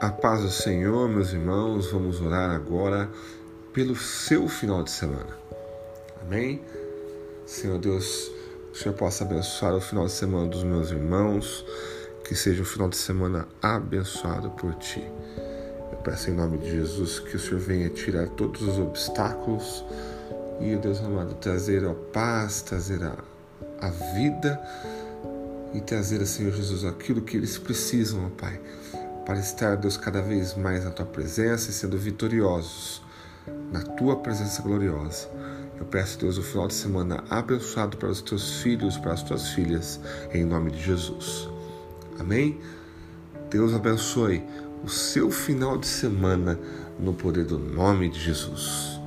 A paz do Senhor, meus irmãos, vamos orar agora pelo seu final de semana. Amém? Senhor Deus, que o Senhor possa abençoar o final de semana dos meus irmãos, que seja um final de semana abençoado por Ti. Eu peço em nome de Jesus que o Senhor venha tirar todos os obstáculos e, Deus amado, trazer a paz, trazer a, a vida e trazer, Senhor Jesus, aquilo que eles precisam, ó Pai para estar, Deus, cada vez mais na tua presença e sendo vitoriosos na tua presença gloriosa. Eu peço, Deus, o final de semana abençoado para os teus filhos, para as tuas filhas, em nome de Jesus. Amém? Deus abençoe o seu final de semana no poder do nome de Jesus.